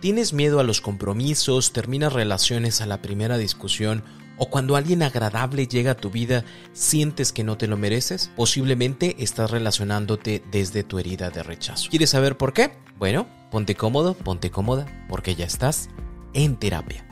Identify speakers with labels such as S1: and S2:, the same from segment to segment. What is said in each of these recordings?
S1: ¿Tienes miedo a los compromisos, terminas relaciones a la primera discusión o cuando alguien agradable llega a tu vida sientes que no te lo mereces? Posiblemente estás relacionándote desde tu herida de rechazo. ¿Quieres saber por qué? Bueno, ponte cómodo, ponte cómoda, porque ya estás en terapia.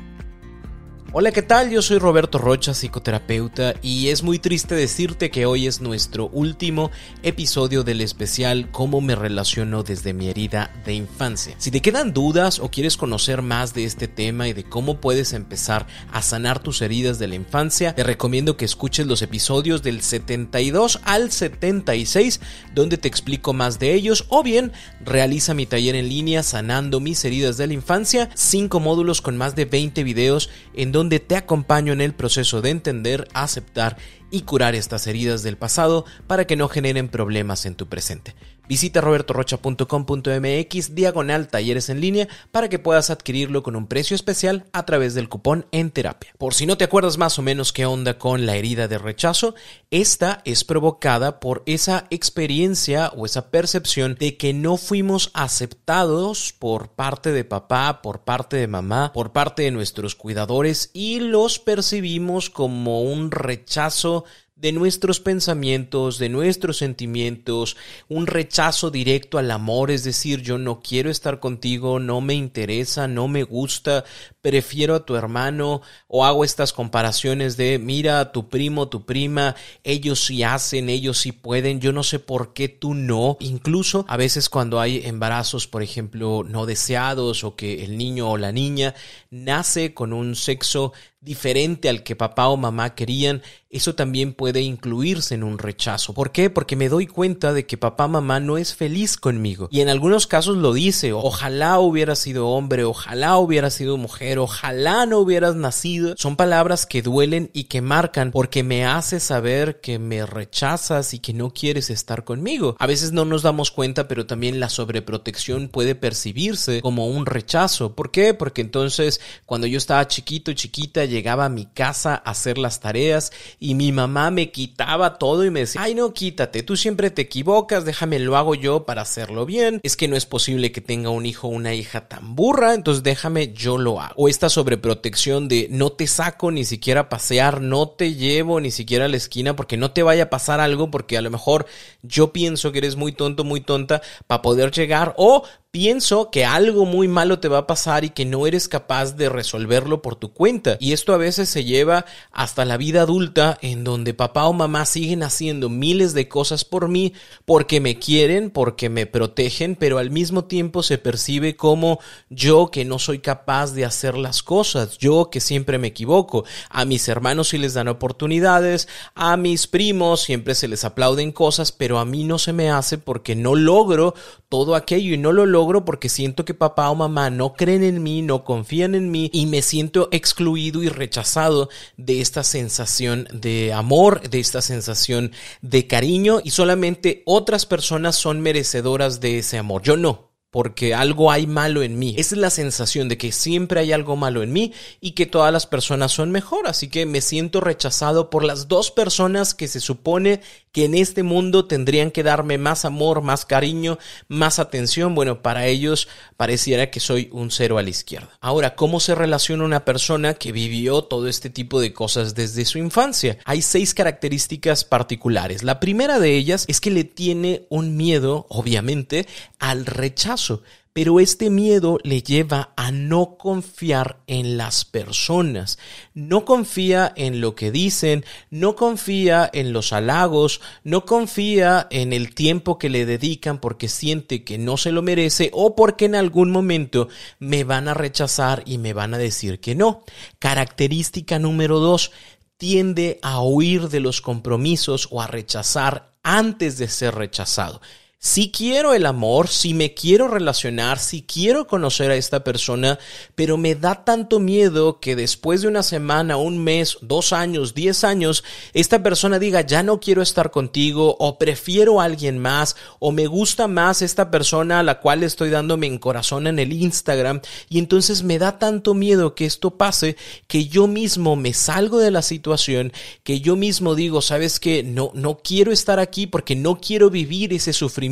S1: Hola, ¿qué tal? Yo soy Roberto Rocha, psicoterapeuta, y es muy triste decirte que hoy es nuestro último episodio del especial Cómo me relaciono desde mi herida de infancia. Si te quedan dudas o quieres conocer más de este tema y de cómo puedes empezar a sanar tus heridas de la infancia, te recomiendo que escuches los episodios del 72 al 76, donde te explico más de ellos, o bien realiza mi taller en línea Sanando mis heridas de la infancia, cinco módulos con más de 20 videos en donde te acompaño en el proceso de entender, aceptar y curar estas heridas del pasado para que no generen problemas en tu presente. Visita robertorocha.com.mx diagonal talleres en línea para que puedas adquirirlo con un precio especial a través del cupón en terapia. Por si no te acuerdas más o menos qué onda con la herida de rechazo, esta es provocada por esa experiencia o esa percepción de que no fuimos aceptados por parte de papá, por parte de mamá, por parte de nuestros cuidadores y los percibimos como un rechazo de nuestros pensamientos, de nuestros sentimientos, un rechazo directo al amor, es decir, yo no quiero estar contigo, no me interesa, no me gusta, prefiero a tu hermano o hago estas comparaciones de mira a tu primo, tu prima, ellos sí hacen, ellos sí pueden, yo no sé por qué tú no. Incluso a veces cuando hay embarazos, por ejemplo, no deseados o que el niño o la niña nace con un sexo diferente al que papá o mamá querían, eso también puede incluirse en un rechazo. ¿Por qué? Porque me doy cuenta de que papá mamá no es feliz conmigo. Y en algunos casos lo dice, ojalá hubiera sido hombre, ojalá hubiera sido mujer, ojalá no hubieras nacido. Son palabras que duelen y que marcan porque me hace saber que me rechazas y que no quieres estar conmigo. A veces no nos damos cuenta, pero también la sobreprotección puede percibirse como un rechazo. ¿Por qué? Porque entonces cuando yo estaba chiquito, chiquita, llegaba a mi casa a hacer las tareas y mi mamá me quitaba todo y me decía, ay no, quítate, tú siempre te equivocas, déjame lo hago yo para hacerlo bien, es que no es posible que tenga un hijo o una hija tan burra, entonces déjame yo lo hago. O esta sobreprotección de no te saco ni siquiera a pasear, no te llevo ni siquiera a la esquina porque no te vaya a pasar algo porque a lo mejor yo pienso que eres muy tonto, muy tonta para poder llegar o pienso que algo muy malo te va a pasar y que no eres capaz de resolverlo por tu cuenta. Y esto a veces se lleva hasta la vida adulta en donde papá o mamá siguen haciendo miles de cosas por mí porque me quieren, porque me protegen, pero al mismo tiempo se percibe como yo que no soy capaz de hacer las cosas, yo que siempre me equivoco. A mis hermanos sí les dan oportunidades, a mis primos siempre se les aplauden cosas, pero a mí no se me hace porque no logro todo aquello y no lo logro porque siento que papá o mamá no creen en mí, no confían en mí y me siento excluido y rechazado de esta sensación de amor, de esta sensación de cariño y solamente otras personas son merecedoras de ese amor. Yo no porque algo hay malo en mí. Esa es la sensación de que siempre hay algo malo en mí y que todas las personas son mejor. Así que me siento rechazado por las dos personas que se supone que en este mundo tendrían que darme más amor, más cariño, más atención. Bueno, para ellos pareciera que soy un cero a la izquierda. Ahora, ¿cómo se relaciona una persona que vivió todo este tipo de cosas desde su infancia? Hay seis características particulares. La primera de ellas es que le tiene un miedo, obviamente, al rechazo pero este miedo le lleva a no confiar en las personas, no confía en lo que dicen, no confía en los halagos, no confía en el tiempo que le dedican porque siente que no se lo merece o porque en algún momento me van a rechazar y me van a decir que no. Característica número dos, tiende a huir de los compromisos o a rechazar antes de ser rechazado. Si quiero el amor, si me quiero relacionar, si quiero conocer a esta persona, pero me da tanto miedo que después de una semana, un mes, dos años, diez años, esta persona diga, ya no quiero estar contigo, o prefiero a alguien más, o me gusta más esta persona a la cual estoy dándome en corazón en el Instagram, y entonces me da tanto miedo que esto pase que yo mismo me salgo de la situación, que yo mismo digo, sabes que no, no quiero estar aquí porque no quiero vivir ese sufrimiento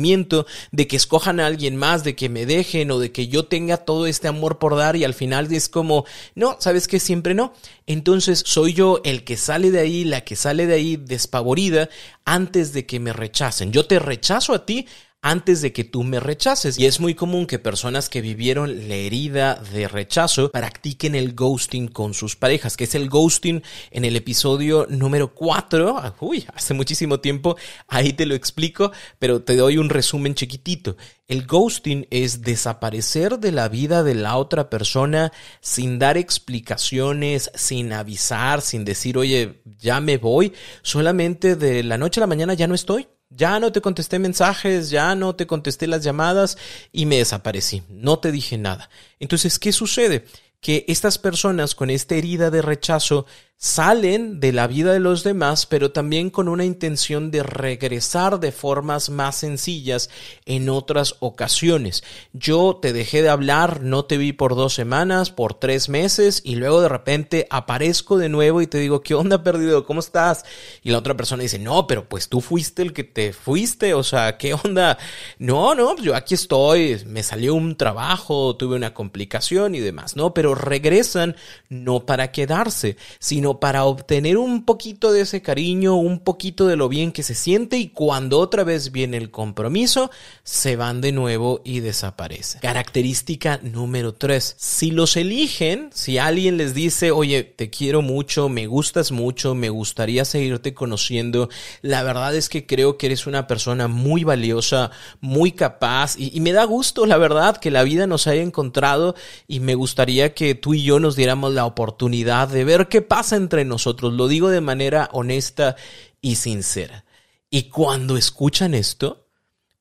S1: de que escojan a alguien más, de que me dejen o de que yo tenga todo este amor por dar y al final es como, no, ¿sabes que Siempre no. Entonces soy yo el que sale de ahí, la que sale de ahí despavorida antes de que me rechacen. Yo te rechazo a ti antes de que tú me rechaces. Y es muy común que personas que vivieron la herida de rechazo practiquen el ghosting con sus parejas, que es el ghosting en el episodio número 4. Uy, hace muchísimo tiempo, ahí te lo explico, pero te doy un resumen chiquitito. El ghosting es desaparecer de la vida de la otra persona sin dar explicaciones, sin avisar, sin decir, oye, ya me voy, solamente de la noche a la mañana ya no estoy ya no te contesté mensajes, ya no te contesté las llamadas y me desaparecí. No te dije nada. Entonces, ¿qué sucede? Que estas personas con esta herida de rechazo salen de la vida de los demás, pero también con una intención de regresar de formas más sencillas en otras ocasiones. Yo te dejé de hablar, no te vi por dos semanas, por tres meses, y luego de repente aparezco de nuevo y te digo, ¿qué onda perdido? ¿Cómo estás? Y la otra persona dice, no, pero pues tú fuiste el que te fuiste, o sea, ¿qué onda? No, no, yo aquí estoy, me salió un trabajo, tuve una complicación y demás, ¿no? Pero regresan no para quedarse, sino para obtener un poquito de ese cariño, un poquito de lo bien que se siente y cuando otra vez viene el compromiso, se van de nuevo y desaparecen. Característica número 3. Si los eligen, si alguien les dice, oye, te quiero mucho, me gustas mucho, me gustaría seguirte conociendo, la verdad es que creo que eres una persona muy valiosa, muy capaz y, y me da gusto, la verdad, que la vida nos haya encontrado y me gustaría que tú y yo nos diéramos la oportunidad de ver qué pasa entre nosotros, lo digo de manera honesta y sincera. Y cuando escuchan esto,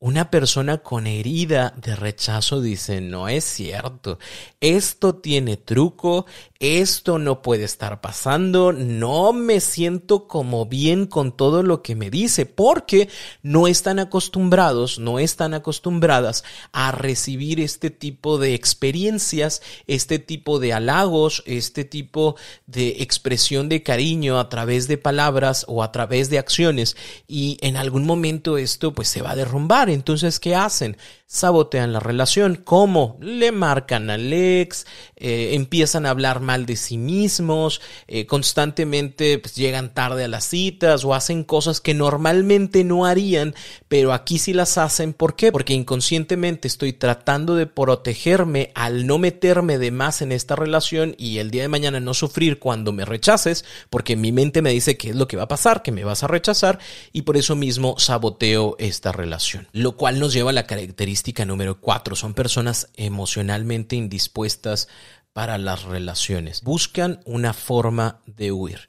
S1: una persona con herida de rechazo dice, no es cierto, esto tiene truco, esto no puede estar pasando, no me siento como bien con todo lo que me dice, porque no están acostumbrados, no están acostumbradas a recibir este tipo de experiencias, este tipo de halagos, este tipo de expresión de cariño a través de palabras o a través de acciones. Y en algún momento esto pues se va a derrumbar. Entonces, ¿qué hacen? sabotean la relación. ¿Cómo? Le marcan al ex, eh, empiezan a hablar mal de sí mismos, eh, constantemente pues, llegan tarde a las citas o hacen cosas que normalmente no harían, pero aquí sí las hacen. ¿Por qué? Porque inconscientemente estoy tratando de protegerme al no meterme de más en esta relación y el día de mañana no sufrir cuando me rechaces, porque mi mente me dice qué es lo que va a pasar, que me vas a rechazar y por eso mismo saboteo esta relación. Lo cual nos lleva a la característica número cuatro. Son personas emocionalmente indispuestas para las relaciones. Buscan una forma de huir.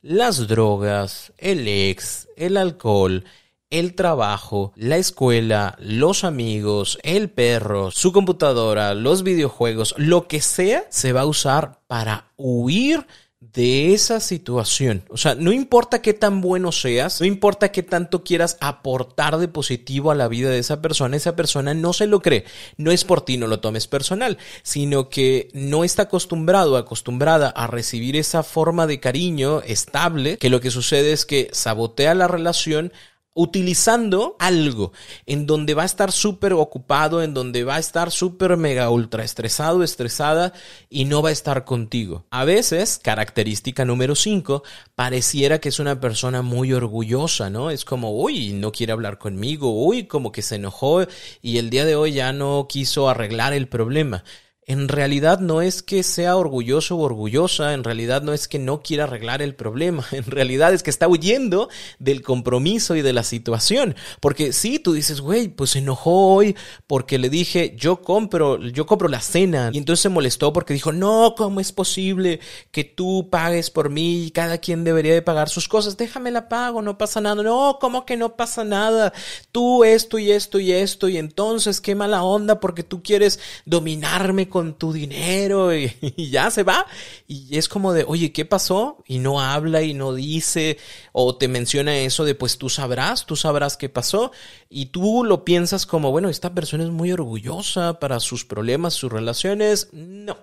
S1: Las drogas, el ex, el alcohol, el trabajo, la escuela, los amigos, el perro, su computadora, los videojuegos, lo que sea, se va a usar para huir de esa situación. O sea, no importa qué tan bueno seas, no importa qué tanto quieras aportar de positivo a la vida de esa persona, esa persona no se lo cree. No es por ti, no lo tomes personal, sino que no está acostumbrado, acostumbrada a recibir esa forma de cariño estable, que lo que sucede es que sabotea la relación utilizando algo en donde va a estar súper ocupado, en donde va a estar súper mega ultra estresado, estresada y no va a estar contigo. A veces, característica número 5, pareciera que es una persona muy orgullosa, ¿no? Es como, uy, no quiere hablar conmigo, uy, como que se enojó y el día de hoy ya no quiso arreglar el problema. En realidad no es que sea orgulloso o orgullosa, en realidad no es que no quiera arreglar el problema, en realidad es que está huyendo del compromiso y de la situación. Porque si tú dices, güey, pues se enojó hoy porque le dije, yo compro, yo compro la cena. Y entonces se molestó porque dijo, no, ¿cómo es posible que tú pagues por mí y cada quien debería de pagar sus cosas? Déjame la pago, no pasa nada. No, ¿cómo que no pasa nada? Tú esto y esto y esto y entonces qué mala onda porque tú quieres dominarme con tu dinero y, ya se va. Y es como de, oye, ¿qué pasó? Y no habla y no dice o te menciona eso de, pues tú sabrás, tú sabrás qué pasó. Y tú lo piensas como, bueno, esta persona es muy orgullosa para sus problemas, sus relaciones. No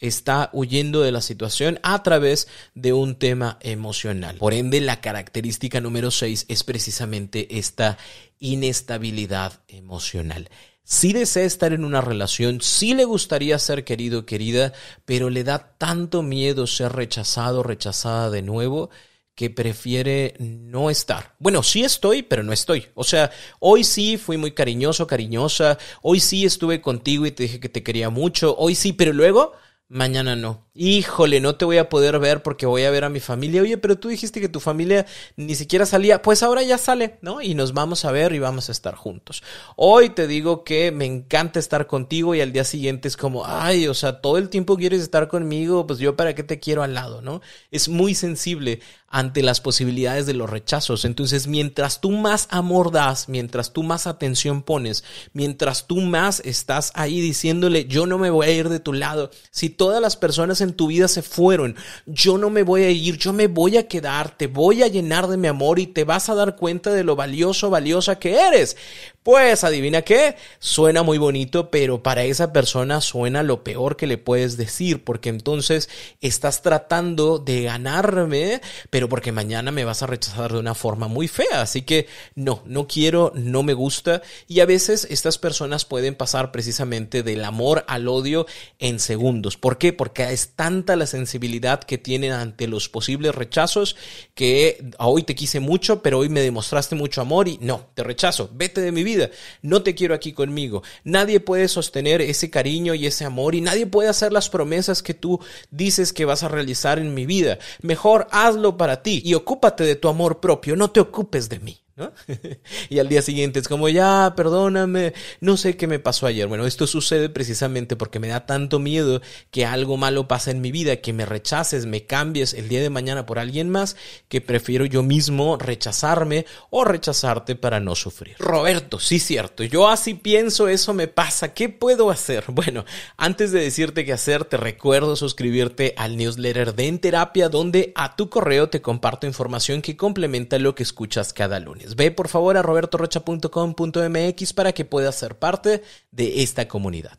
S1: está huyendo de la situación a través de un tema emocional. Por ende, la característica número 6 es precisamente esta inestabilidad emocional sí desea estar en una relación, sí le gustaría ser querido o querida, pero le da tanto miedo ser rechazado rechazada de nuevo que prefiere no estar. Bueno, sí estoy, pero no estoy. O sea, hoy sí fui muy cariñoso, cariñosa, hoy sí estuve contigo y te dije que te quería mucho, hoy sí, pero luego mañana no híjole, no te voy a poder ver porque voy a ver a mi familia. Oye, pero tú dijiste que tu familia ni siquiera salía. Pues ahora ya sale, ¿no? Y nos vamos a ver y vamos a estar juntos. Hoy te digo que me encanta estar contigo y al día siguiente es como, ay, o sea, todo el tiempo quieres estar conmigo, pues yo para qué te quiero al lado, ¿no? Es muy sensible ante las posibilidades de los rechazos. Entonces, mientras tú más amor das, mientras tú más atención pones, mientras tú más estás ahí diciéndole, yo no me voy a ir de tu lado, si todas las personas en tu vida se fueron. Yo no me voy a ir, yo me voy a quedar, te voy a llenar de mi amor y te vas a dar cuenta de lo valioso, valiosa que eres. Pues adivina qué, suena muy bonito, pero para esa persona suena lo peor que le puedes decir, porque entonces estás tratando de ganarme, pero porque mañana me vas a rechazar de una forma muy fea. Así que no, no quiero, no me gusta. Y a veces estas personas pueden pasar precisamente del amor al odio en segundos. ¿Por qué? Porque es tanta la sensibilidad que tienen ante los posibles rechazos que hoy te quise mucho, pero hoy me demostraste mucho amor y no, te rechazo, vete de mi vida no te quiero aquí conmigo. Nadie puede sostener ese cariño y ese amor y nadie puede hacer las promesas que tú dices que vas a realizar en mi vida. Mejor hazlo para ti y ocúpate de tu amor propio, no te ocupes de mí. y al día siguiente es como, ya, perdóname, no sé qué me pasó ayer. Bueno, esto sucede precisamente porque me da tanto miedo que algo malo pase en mi vida, que me rechaces, me cambies el día de mañana por alguien más, que prefiero yo mismo rechazarme o rechazarte para no sufrir. Roberto, sí cierto, yo así pienso, eso me pasa, ¿qué puedo hacer? Bueno, antes de decirte qué hacer, te recuerdo suscribirte al newsletter de En Terapia, donde a tu correo te comparto información que complementa lo que escuchas cada lunes. Ve por favor a robertorocha.com.mx para que puedas ser parte de esta comunidad.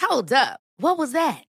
S2: Hold up.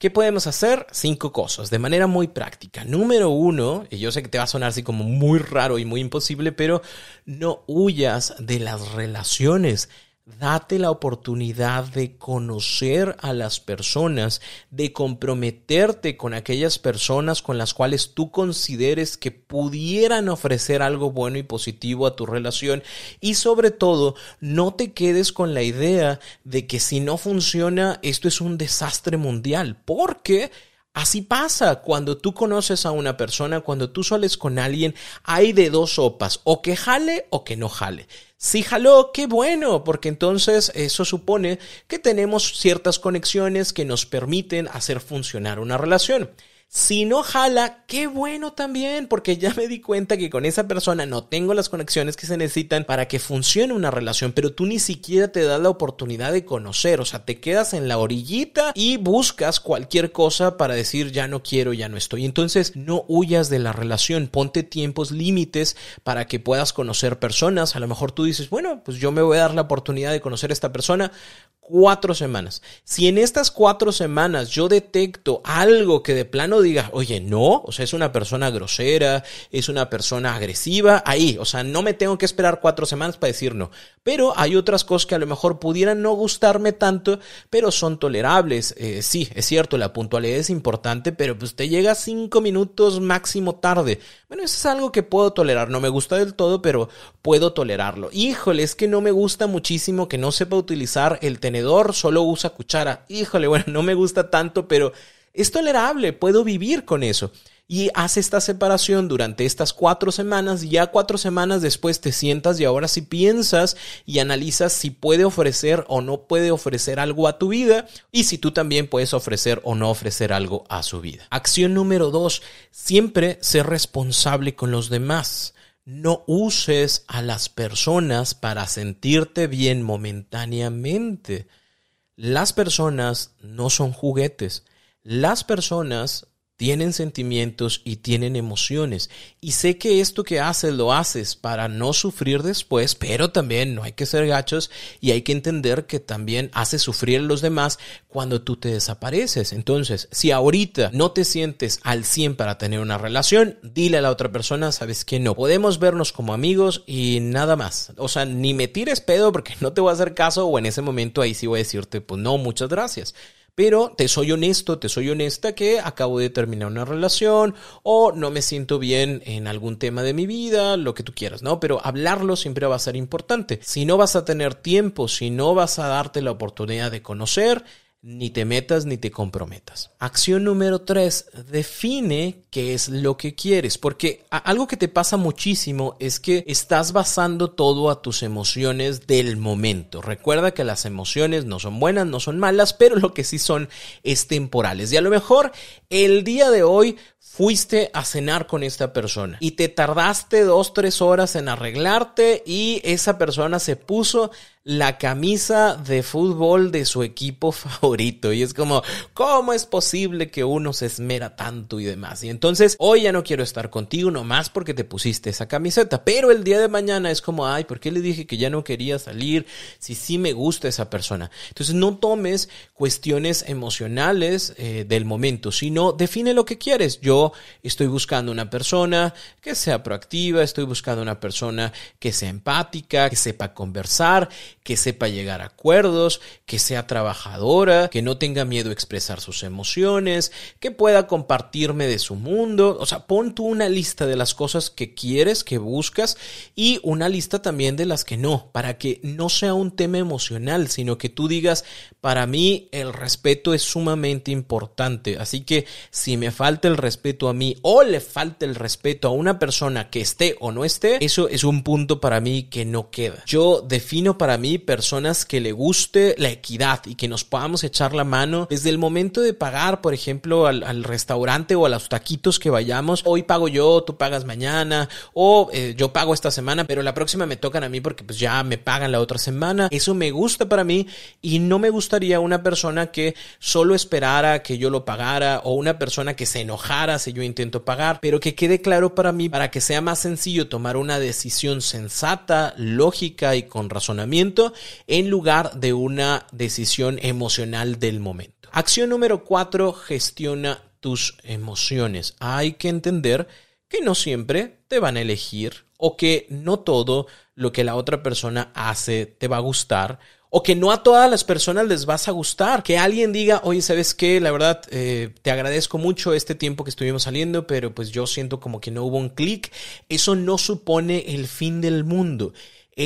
S1: ¿Qué podemos hacer? Cinco cosas, de manera muy práctica. Número uno, y yo sé que te va a sonar así como muy raro y muy imposible, pero no huyas de las relaciones Date la oportunidad de conocer a las personas, de comprometerte con aquellas personas con las cuales tú consideres que pudieran ofrecer algo bueno y positivo a tu relación. Y sobre todo no te quedes con la idea de que si no funciona esto es un desastre mundial, porque Así pasa cuando tú conoces a una persona, cuando tú sales con alguien, hay de dos sopas, o que jale o que no jale. Si jaló, qué bueno, porque entonces eso supone que tenemos ciertas conexiones que nos permiten hacer funcionar una relación. Si no jala, qué bueno también, porque ya me di cuenta que con esa persona no tengo las conexiones que se necesitan para que funcione una relación, pero tú ni siquiera te das la oportunidad de conocer, o sea, te quedas en la orillita y buscas cualquier cosa para decir ya no quiero, ya no estoy. Entonces, no huyas de la relación, ponte tiempos límites para que puedas conocer personas. A lo mejor tú dices, bueno, pues yo me voy a dar la oportunidad de conocer a esta persona cuatro semanas. Si en estas cuatro semanas yo detecto algo que de plano diga, oye, no, o sea, es una persona grosera, es una persona agresiva, ahí, o sea, no me tengo que esperar cuatro semanas para decir no. Pero hay otras cosas que a lo mejor pudieran no gustarme tanto, pero son tolerables. Eh, sí, es cierto, la puntualidad es importante, pero pues te llega cinco minutos máximo tarde. Bueno, eso es algo que puedo tolerar. No me gusta del todo, pero puedo tolerarlo. Híjole, es que no me gusta muchísimo que no sepa utilizar el tenedor solo usa cuchara. Híjole, bueno, no me gusta tanto, pero es tolerable, puedo vivir con eso. Y hace esta separación durante estas cuatro semanas, ya cuatro semanas después te sientas y ahora si piensas y analizas si puede ofrecer o no puede ofrecer algo a tu vida y si tú también puedes ofrecer o no ofrecer algo a su vida. Acción número dos, siempre ser responsable con los demás. No uses a las personas para sentirte bien momentáneamente. Las personas no son juguetes. Las personas tienen sentimientos y tienen emociones. Y sé que esto que haces lo haces para no sufrir después, pero también no hay que ser gachos y hay que entender que también haces sufrir a los demás cuando tú te desapareces. Entonces, si ahorita no te sientes al 100 para tener una relación, dile a la otra persona, sabes que no, podemos vernos como amigos y nada más. O sea, ni me tires pedo porque no te voy a hacer caso o en ese momento ahí sí voy a decirte, pues no, muchas gracias. Pero te soy honesto, te soy honesta que acabo de terminar una relación o no me siento bien en algún tema de mi vida, lo que tú quieras, ¿no? Pero hablarlo siempre va a ser importante. Si no vas a tener tiempo, si no vas a darte la oportunidad de conocer, ni te metas ni te comprometas. Acción número tres, define qué es lo que quieres, porque algo que te pasa muchísimo es que estás basando todo a tus emociones del momento. Recuerda que las emociones no son buenas, no son malas, pero lo que sí son es temporales. Y a lo mejor el día de hoy fuiste a cenar con esta persona y te tardaste dos, tres horas en arreglarte y esa persona se puso la camisa de fútbol de su equipo favorito. Y es como, ¿cómo es posible que uno se esmera tanto y demás? Y entonces, hoy ya no quiero estar contigo nomás porque te pusiste esa camiseta. Pero el día de mañana es como, ay, ¿por qué le dije que ya no quería salir si sí me gusta esa persona? Entonces, no tomes cuestiones emocionales eh, del momento, sino define lo que quieres. Yo estoy buscando una persona que sea proactiva, estoy buscando una persona que sea empática, que sepa conversar que sepa llegar a acuerdos, que sea trabajadora, que no tenga miedo a expresar sus emociones, que pueda compartirme de su mundo. O sea, pon tú una lista de las cosas que quieres, que buscas y una lista también de las que no, para que no sea un tema emocional, sino que tú digas, para mí el respeto es sumamente importante. Así que si me falta el respeto a mí o le falta el respeto a una persona que esté o no esté, eso es un punto para mí que no queda. Yo defino para mí personas que le guste la equidad y que nos podamos echar la mano desde el momento de pagar, por ejemplo, al, restaurante o a los taquitos que vayamos. Hoy pago yo, tú pagas mañana o eh, yo pago esta semana, pero la próxima me tocan a mí porque pues ya me pagan la otra semana. Eso me gusta para mí y no me gustaría una persona que solo esperara que yo lo pagara o una persona que se enojara si yo intento pagar, pero que quede claro para mí para que sea más sencillo tomar una decisión sensata, lógica y con razonamiento en lugar de una decisión emocional del momento. Acción número cuatro, gestiona tus emociones. Hay que entender que no siempre te van a elegir o que no todo lo que la otra persona hace te va a gustar o que no a todas las personas les vas a gustar. Que alguien diga, oye, ¿sabes qué? La verdad, eh, te agradezco mucho este tiempo que estuvimos saliendo, pero pues yo siento como que no hubo un clic. Eso no supone el fin del mundo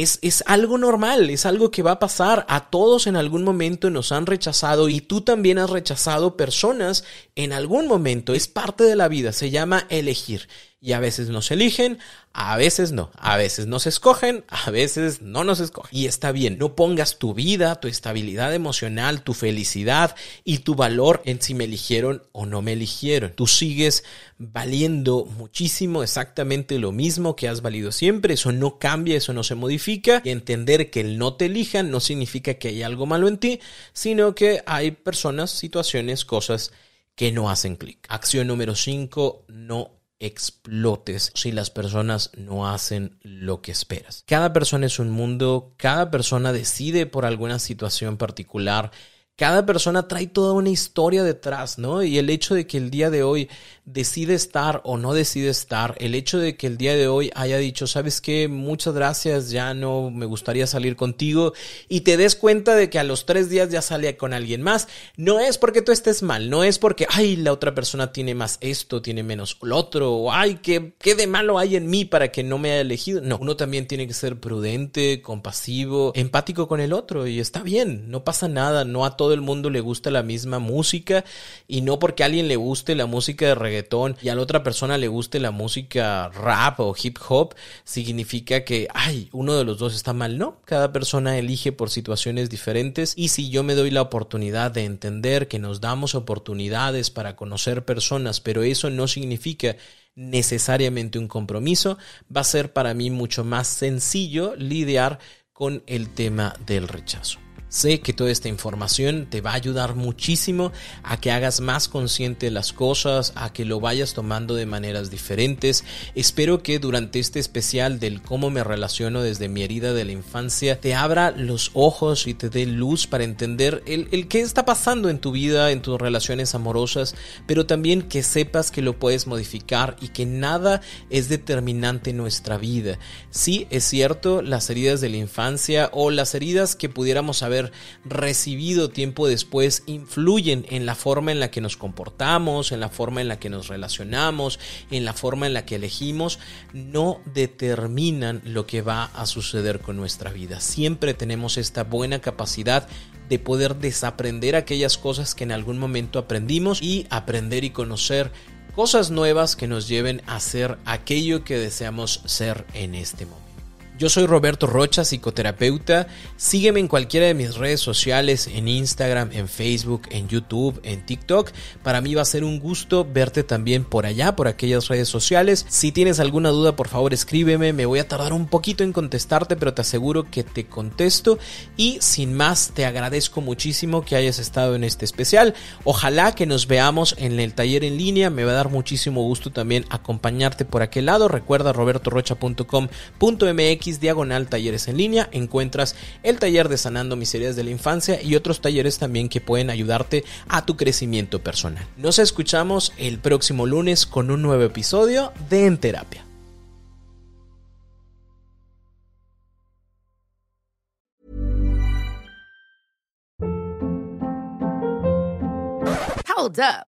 S1: es, es algo normal, es algo que va a pasar. A todos en algún momento nos han rechazado y tú también has rechazado personas en algún momento. Es parte de la vida, se llama elegir. Y a veces nos eligen, a veces no, a veces nos escogen, a veces no nos escogen. Y está bien, no pongas tu vida, tu estabilidad emocional, tu felicidad y tu valor en si me eligieron o no me eligieron. Tú sigues valiendo muchísimo exactamente lo mismo que has valido siempre, eso no cambia, eso no se modifica. Y entender que el no te elijan no significa que hay algo malo en ti, sino que hay personas, situaciones, cosas que no hacen clic. Acción número 5, no explotes si las personas no hacen lo que esperas. Cada persona es un mundo, cada persona decide por alguna situación particular cada persona trae toda una historia detrás, ¿no? Y el hecho de que el día de hoy decide estar o no decide estar, el hecho de que el día de hoy haya dicho, sabes qué, muchas gracias, ya no me gustaría salir contigo, y te des cuenta de que a los tres días ya sale con alguien más, no es porque tú estés mal, no es porque, ay, la otra persona tiene más esto, tiene menos lo otro, o ay, ¿qué, qué de malo hay en mí para que no me haya elegido. No, uno también tiene que ser prudente, compasivo, empático con el otro, y está bien, no pasa nada, no a todo el mundo le gusta la misma música y no porque a alguien le guste la música de reggaetón y a la otra persona le guste la música rap o hip hop, significa que, ay, uno de los dos está mal. No, cada persona elige por situaciones diferentes y si yo me doy la oportunidad de entender que nos damos oportunidades para conocer personas, pero eso no significa necesariamente un compromiso, va a ser para mí mucho más sencillo lidiar con el tema del rechazo. Sé que toda esta información te va a ayudar muchísimo a que hagas más consciente las cosas, a que lo vayas tomando de maneras diferentes. Espero que durante este especial del cómo me relaciono desde mi herida de la infancia te abra los ojos y te dé luz para entender el, el qué está pasando en tu vida, en tus relaciones amorosas, pero también que sepas que lo puedes modificar y que nada es determinante en nuestra vida. Sí, es cierto, las heridas de la infancia o las heridas que pudiéramos haber recibido tiempo después influyen en la forma en la que nos comportamos, en la forma en la que nos relacionamos, en la forma en la que elegimos, no determinan lo que va a suceder con nuestra vida. Siempre tenemos esta buena capacidad de poder desaprender aquellas cosas que en algún momento aprendimos y aprender y conocer cosas nuevas que nos lleven a ser aquello que deseamos ser en este momento. Yo soy Roberto Rocha, psicoterapeuta. Sígueme en cualquiera de mis redes sociales, en Instagram, en Facebook, en YouTube, en TikTok. Para mí va a ser un gusto verte también por allá, por aquellas redes sociales. Si tienes alguna duda, por favor escríbeme. Me voy a tardar un poquito en contestarte, pero te aseguro que te contesto. Y sin más, te agradezco muchísimo que hayas estado en este especial. Ojalá que nos veamos en el taller en línea. Me va a dar muchísimo gusto también acompañarte por aquel lado. Recuerda robertorocha.com.mx diagonal talleres en línea encuentras el taller de sanando miserias de la infancia y otros talleres también que pueden ayudarte a tu crecimiento personal. Nos escuchamos el próximo lunes con un nuevo episodio de En Terapia.
S2: Hold up.